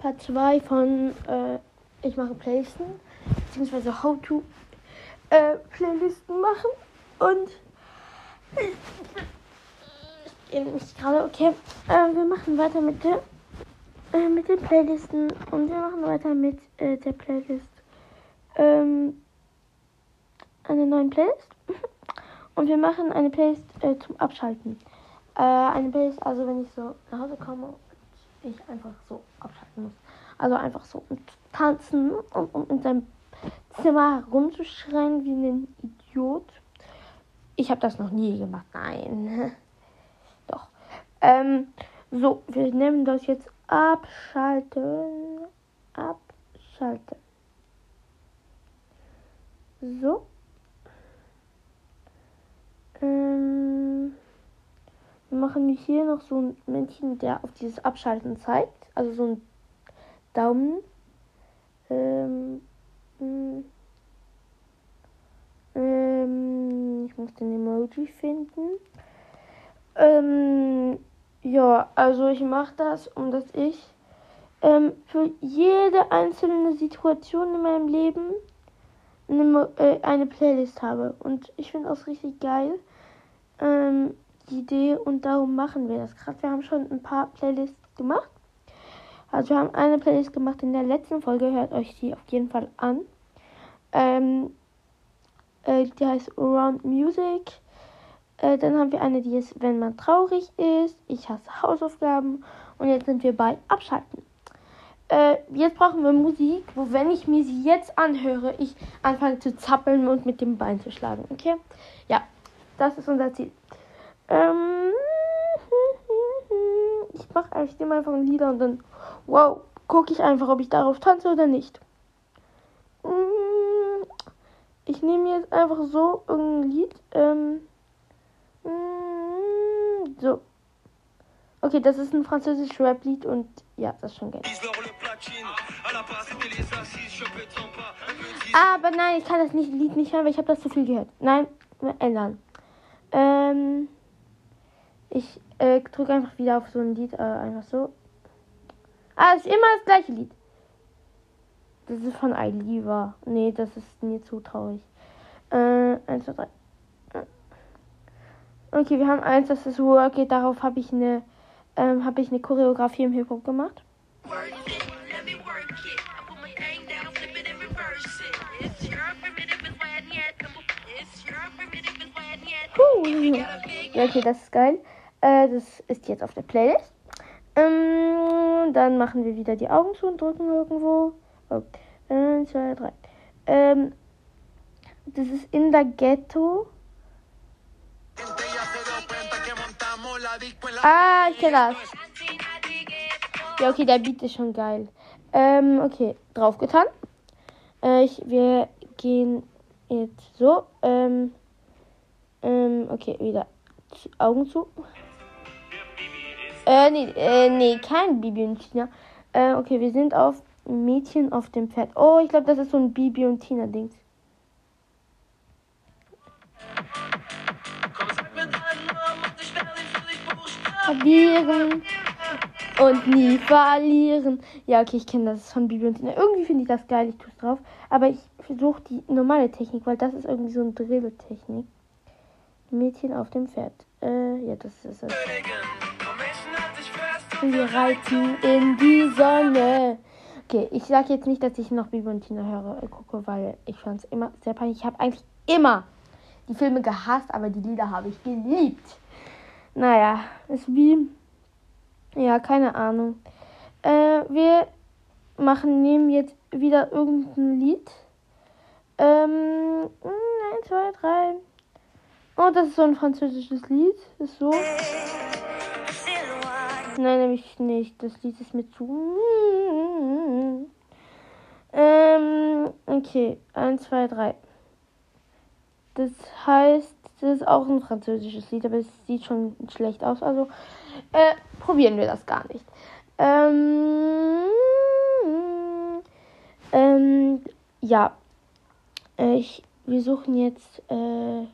Part 2 von äh, Ich mache Playlisten, beziehungsweise How to äh, Playlisten machen. Und ich erinnere mich gerade, okay, äh, wir machen weiter mit der äh, mit den Playlisten und wir machen weiter mit äh, der Playlist. Ähm, eine neuen Playlist. Und wir machen eine Playlist äh, zum Abschalten. Äh, eine Playlist, also wenn ich so nach Hause komme ich einfach so abschalten muss. Also einfach so tanzen und um in seinem Zimmer herumzuschreien wie ein Idiot. Ich habe das noch nie gemacht. Nein. Doch. Ähm, so, wir nehmen das jetzt abschalten. Abschalten. So. Ähm, wir machen hier noch so ein Männchen, der auf dieses Abschalten zeigt. Also so ein Daumen. Ähm, hm. ähm, ich muss den Emoji finden. Ähm, ja, also ich mache das, um dass ich ähm, für jede einzelne Situation in meinem Leben eine, äh, eine Playlist habe. Und ich finde das richtig geil, ähm, die Idee. Und darum machen wir das gerade. Wir haben schon ein paar Playlists gemacht. Also wir haben eine Playlist gemacht in der letzten Folge. Hört euch die auf jeden Fall an. Ähm, äh, die heißt Around Music. Äh, dann haben wir eine, die ist, wenn man traurig ist. Ich hasse Hausaufgaben. Und jetzt sind wir bei Abschalten. Äh, jetzt brauchen wir Musik, wo wenn ich mir sie jetzt anhöre, ich anfange zu zappeln und mit dem Bein zu schlagen. Okay? Ja, das ist unser Ziel. Ähm, ich mache eigentlich immer einfach ein Lieder und dann, wow, gucke ich einfach, ob ich darauf tanze oder nicht. Ich nehme jetzt einfach so irgendein Lied. Ähm, so. Okay, das ist ein französisches Rap-Lied und ja, das ist schon geil. Aber nein, ich kann das nicht, Lied nicht hören, weil ich habe das zu viel gehört. Nein, ändern. Ähm, ich äh, drücke einfach wieder auf so ein Lied, äh, einfach so. Ah, ist immer das gleiche Lied. Das ist von Ailiva. Nee, das ist mir zu traurig. Äh, 1, 2, 3. Okay, wir haben eins, das ist Work It. Darauf habe ich eine, ähm, habe ich eine Choreografie im Hip Hop gemacht. Ja, okay, das ist geil. Äh, das ist jetzt auf der Playlist. Ähm, dann machen wir wieder die Augen zu und drücken irgendwo. Oh. Eins, zwei, drei. Ähm, das ist in der Ghetto. Ah, ich kenne das. Ja, okay, der Beat ist schon geil. Ähm, okay, draufgetan. Äh, ich, wir gehen jetzt so. Ähm, ähm, okay, wieder Augen zu. Äh, nee, äh, nee, kein Bibi und Tina. Äh, okay, wir sind auf Mädchen auf dem Pferd. Oh, ich glaube, das ist so ein Bibi und Tina-Dings. Verlieren und nie verlieren. Ja, okay, ich kenne das von Bibi und Tina. Irgendwie finde ich das geil, ich tue es drauf. Aber ich versuche die normale Technik, weil das ist irgendwie so eine Drill-Technik. Mädchen auf dem Pferd. Äh, ja, das ist es. Wir reiten in die Sonne. Okay, ich sage jetzt nicht, dass ich noch Bibi und Tina höre, äh, gucke, weil ich fand es immer sehr peinlich. Ich habe eigentlich immer die Filme gehasst, aber die Lieder habe ich geliebt. Naja, ist wie. Ja, keine Ahnung. Äh, wir machen, nehmen jetzt wieder irgendein Lied. Ähm, 1, 2, 3. Oh, das ist so ein französisches Lied. Ist so. Nein, nämlich nicht. Das Lied ist mir zu. Ähm, okay. 1, 2, 3. Das heißt, das ist auch ein französisches Lied, aber es sieht schon schlecht aus. Also äh, probieren wir das gar nicht. Ähm, ähm, ja. Ich, wir suchen jetzt. Äh,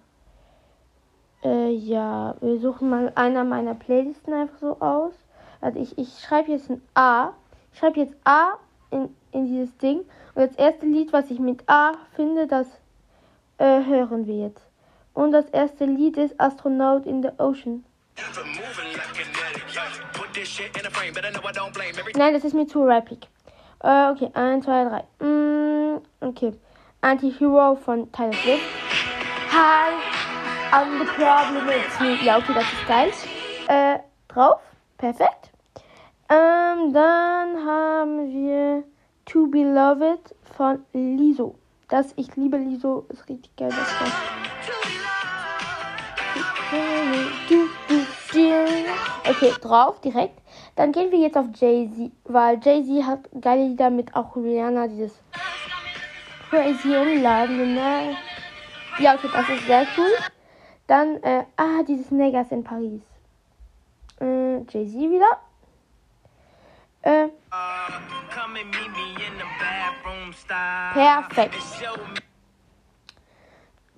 äh, ja, wir suchen mal einer meiner Playlisten einfach so aus. Also ich, ich schreibe jetzt ein A. Ich schreibe jetzt A in, in dieses Ding. Und das erste Lied, was ich mit A finde, das äh, hören wir jetzt. Und das erste Lied ist Astronaut in the Ocean. Nein, das ist mir zu rappig. Äh, okay, 1, 2, 3. Mm, okay. Anti-Hero von Tyler Swift. Hi, I'm the problem, it's me. Ja, okay, das ist geil. Äh, drauf. Perfekt. Ähm, dann haben wir To Beloved von Liso. Das Ich liebe Liso ist richtig geil. Das Okay, drauf direkt. Dann gehen wir jetzt auf Jay-Z, weil Jay-Z hat geile Lieder mit auch Rihanna, dieses Crazy in Love. Ja, okay, das ist sehr cool. Dann, äh, ah, dieses Negas in Paris. Äh, Jay-Z wieder. Äh, perfekt.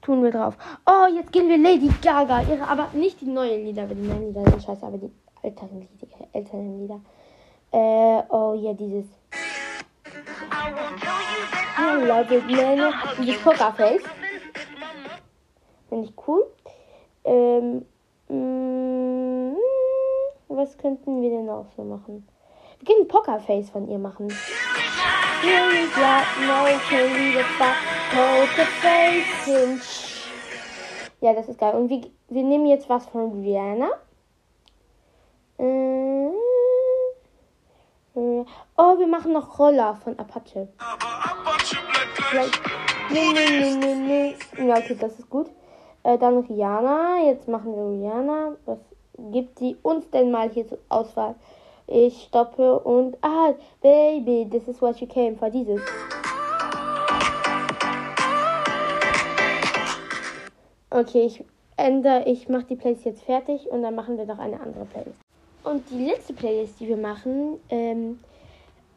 Tun wir drauf. Oh, jetzt gehen wir Lady Gaga. Ihre, aber nicht die neuen Lieder, weil die neuen Lieder sind scheiße, aber die älteren Lieder. Älteren Lieder. Äh, oh ja, dieses. I love it, man. Dieses Pokerface. Finde ich cool. Ähm, mh, was könnten wir denn auch so machen? Wir können Pokerface von ihr machen. Ja, das ist geil. Und wir, wir nehmen jetzt was von Rihanna. Äh, äh, oh, wir machen noch Roller von Apache. Nee, nee, nee, nee. Ja, okay, das ist gut. Äh, dann Rihanna. Jetzt machen wir Rihanna. Was gibt sie uns denn mal hier zur Auswahl? Ich stoppe und. Ah, Baby, this is what you came for. Dieses. Okay, ich ändere, ich mache die Playlist jetzt fertig und dann machen wir noch eine andere Playlist. Und die letzte Playlist, die wir machen, ähm,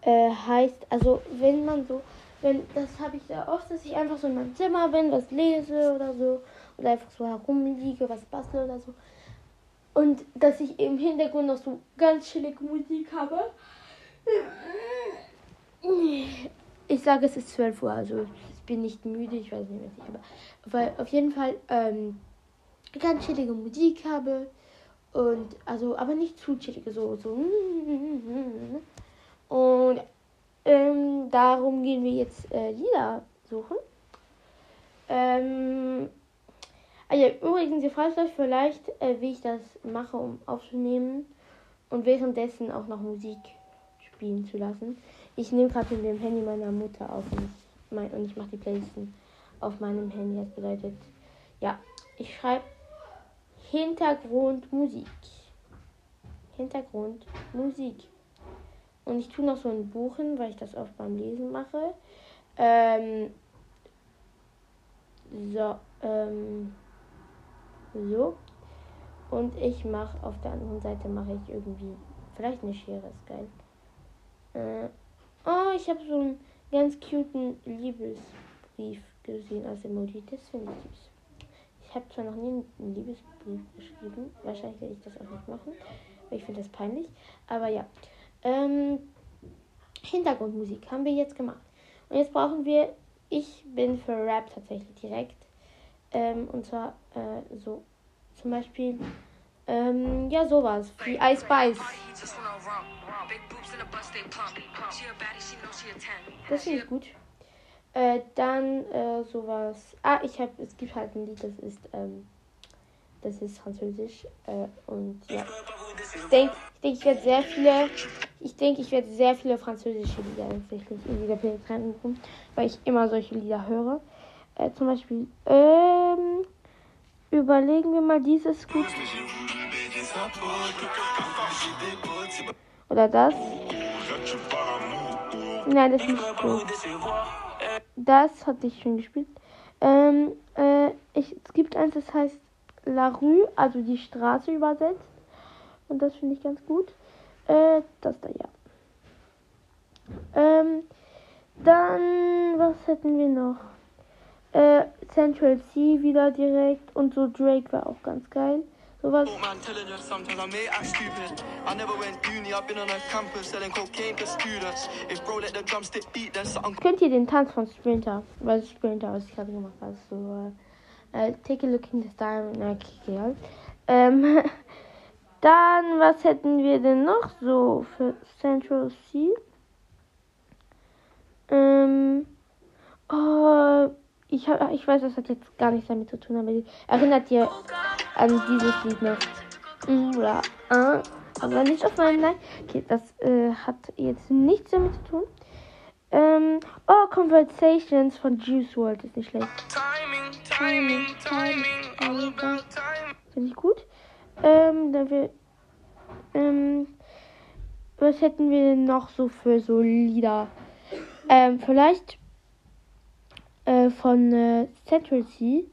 äh, heißt, also wenn man so, wenn, das habe ich sehr oft, dass ich einfach so in meinem Zimmer bin, was lese oder so, oder einfach so herumliege, was bastle oder so. Und dass ich im Hintergrund noch so ganz chillige Musik habe. Ich sage, es ist 12 Uhr, also ich bin nicht müde, ich weiß nicht, was ich habe. Weil auf jeden Fall ähm, ganz chillige Musik habe. Und also, aber nicht zu chillige, so, so. Und ähm, darum gehen wir jetzt äh, Lieder suchen. Ähm, ja, übrigens, ihr fragt euch vielleicht, äh, wie ich das mache, um aufzunehmen und währenddessen auch noch Musik spielen zu lassen. Ich nehme gerade mit dem Handy meiner Mutter auf und ich, mein, ich mache die Playlisten auf meinem Handy. Das bedeutet, ja, ich schreibe Hintergrundmusik. Hintergrundmusik. Und ich tue noch so ein Buch hin, weil ich das oft beim Lesen mache. Ähm, so, ähm, so. Und ich mache auf der anderen Seite mache ich irgendwie vielleicht eine Schere, ist geil. Äh, oh, ich habe so einen ganz cuten Liebesbrief gesehen als Emoji. Das finde ich süß. Ich habe zwar noch nie einen Liebesbrief geschrieben. Wahrscheinlich werde ich das auch nicht machen. Weil ich finde das peinlich. Aber ja. Ähm, Hintergrundmusik haben wir jetzt gemacht. Und jetzt brauchen wir, ich bin für Rap tatsächlich direkt. Ähm, und zwar äh, so zum Beispiel, ähm, ja, sowas wie Ice Spice. Das finde ich gut. Äh, dann äh, sowas. Ah, ich habe, es gibt halt ein Lied, das ist, ähm, das ist französisch. Äh, und ja. Ich denke, ich, denk, ich werde sehr viele, ich denke, ich werde sehr viele französische Lieder tatsächlich in dieser Playlist reinrufen, weil ich immer solche Lieder höre. Äh, zum Beispiel, ähm, überlegen wir mal dieses gut. Oder das. Nein, das ist nicht gut. Das hatte ich schon gespielt. Ähm, äh, ich, es gibt eins, das heißt La Rue, also die Straße übersetzt. Und das finde ich ganz gut. Äh, das da ja. Ähm, dann, was hätten wir noch? Äh, Central C wieder direkt und so Drake war auch ganz geil. Sowas. Oh man, telling you sometimes I may act stupid. I never went uni, I've been on a campus selling cocaine to students. If bro let the drumstick beat, then something Kennt ihr den Tanz von Sprinter? Was ist Sprinter, was ich gerade gemacht habe? So, äh, äh, take a look in the star. Na, okay, egal. Ähm, dann, was hätten wir denn noch so für Central C? Ähm, oh, ich, hab, ich weiß, das hat jetzt gar nichts damit zu tun, aber erinnert ihr an dieses Lied noch? Oder, äh, aber nicht auf meinem Nein. Okay, das äh, hat jetzt nichts damit zu tun. Ähm, oh, Conversations von Juice WRLD ist nicht schlecht. timing, timing, timing, all about timing. Finde ich gut. Ähm, dann wir, ähm, was hätten wir denn noch so für so Lieder? Ähm, vielleicht äh, von äh, Central C.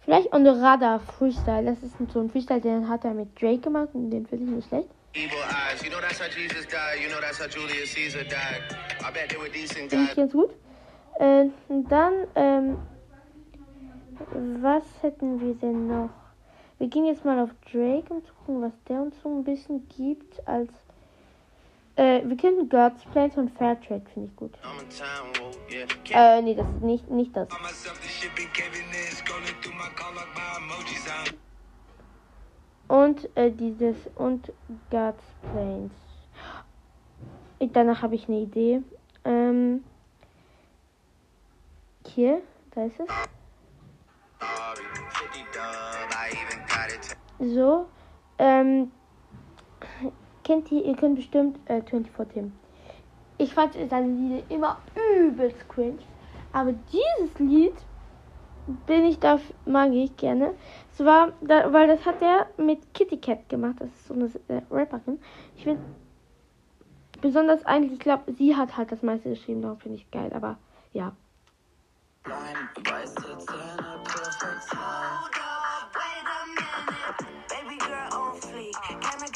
Vielleicht On the Radar Freestyle. Das ist so ein Freestyle, den hat er mit Drake gemacht und den finde ich nicht schlecht. Evil eyes, you know that's how Jesus died. You know that's how Julius Caesar died. I bet they were decent Finde ich ganz gut. Äh, und dann, ähm, was hätten wir denn noch? Wir gehen jetzt mal auf Drake, um zu gucken, was der uns so ein bisschen gibt als. Äh, wir kennen God's Plan von Fairtrade, finde ich gut. Äh, nee, das ist nicht, nicht das. Und äh, dieses und God's Planes. Danach habe ich eine Idee. Ähm, hier, da ist es. Sorry, 50 dub, I even got it. So, ähm, kennt ihr, ihr könnt bestimmt äh, 24 Tim. Ich fand seine Lieder immer übelst cringe. Aber dieses Lied bin ich da, mag ich gerne. Es war, da, weil das hat er mit Kitty Cat gemacht. Das ist so eine äh, Rapperin. Ich finde besonders eigentlich, ich glaube, sie hat halt das meiste geschrieben. Darum finde ich geil. Aber ja.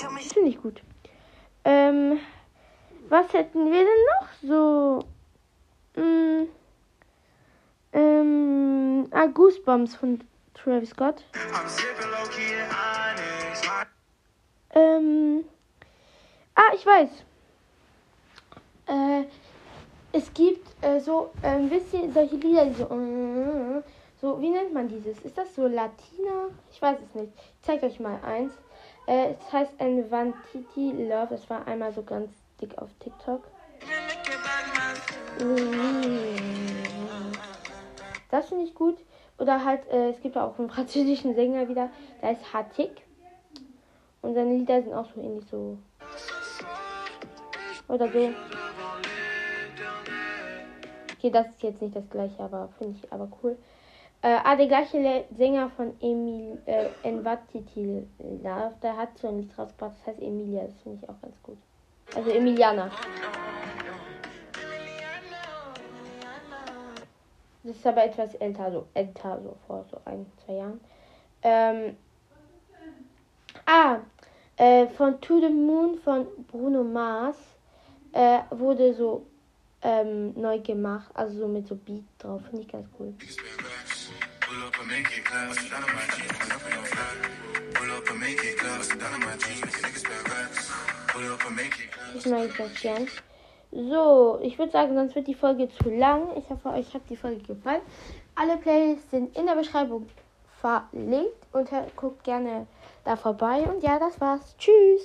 Das finde ich gut. Ähm, was hätten wir denn noch so? Mm, ähm, ah, Goosebumps von Travis Scott. Ähm, ah, ich weiß. Äh, es gibt äh, so, ähm, wisst ihr, solche Lieder, die so, äh, so, wie nennt man dieses? Ist das so Latina? Ich weiß es nicht. Ich zeige euch mal eins. Äh, es heißt Vantiti Love. Das war einmal so ganz dick auf TikTok. Das finde ich gut. Oder halt, äh, es gibt auch einen französischen Sänger wieder, der ist Hatik. Und seine Lieder sind auch so ähnlich so. Oder so. Okay, das ist jetzt nicht das gleiche, aber finde ich aber cool. Äh, ah, der gleiche Le Sänger von Emil, äh, Envatiti Love, der hat so ein Lied rausgebracht, das heißt Emilia, das finde ich auch ganz gut. Also Emiliana. Das ist aber etwas älter, so älter, so vor so ein, zwei Jahren. Ähm, ah, äh, von To the Moon von Bruno Mars äh, wurde so ähm, neu gemacht, also so mit so Beat drauf, finde ich ganz cool. Pull up and make it clap. Bust it down on my G. Pull up no flat. Pull up and make it clap. Bust it down on my G. Make niggas spend racks. Pull up and make it clap. Ich mag das gern. So, ich würde sagen, sonst wird die Folge zu lang. Ich hoffe, euch hat die Folge gefallen. Alle Playlists sind in der Beschreibung verlinkt und guckt gerne da vorbei. Und ja, das war's. Tschüss.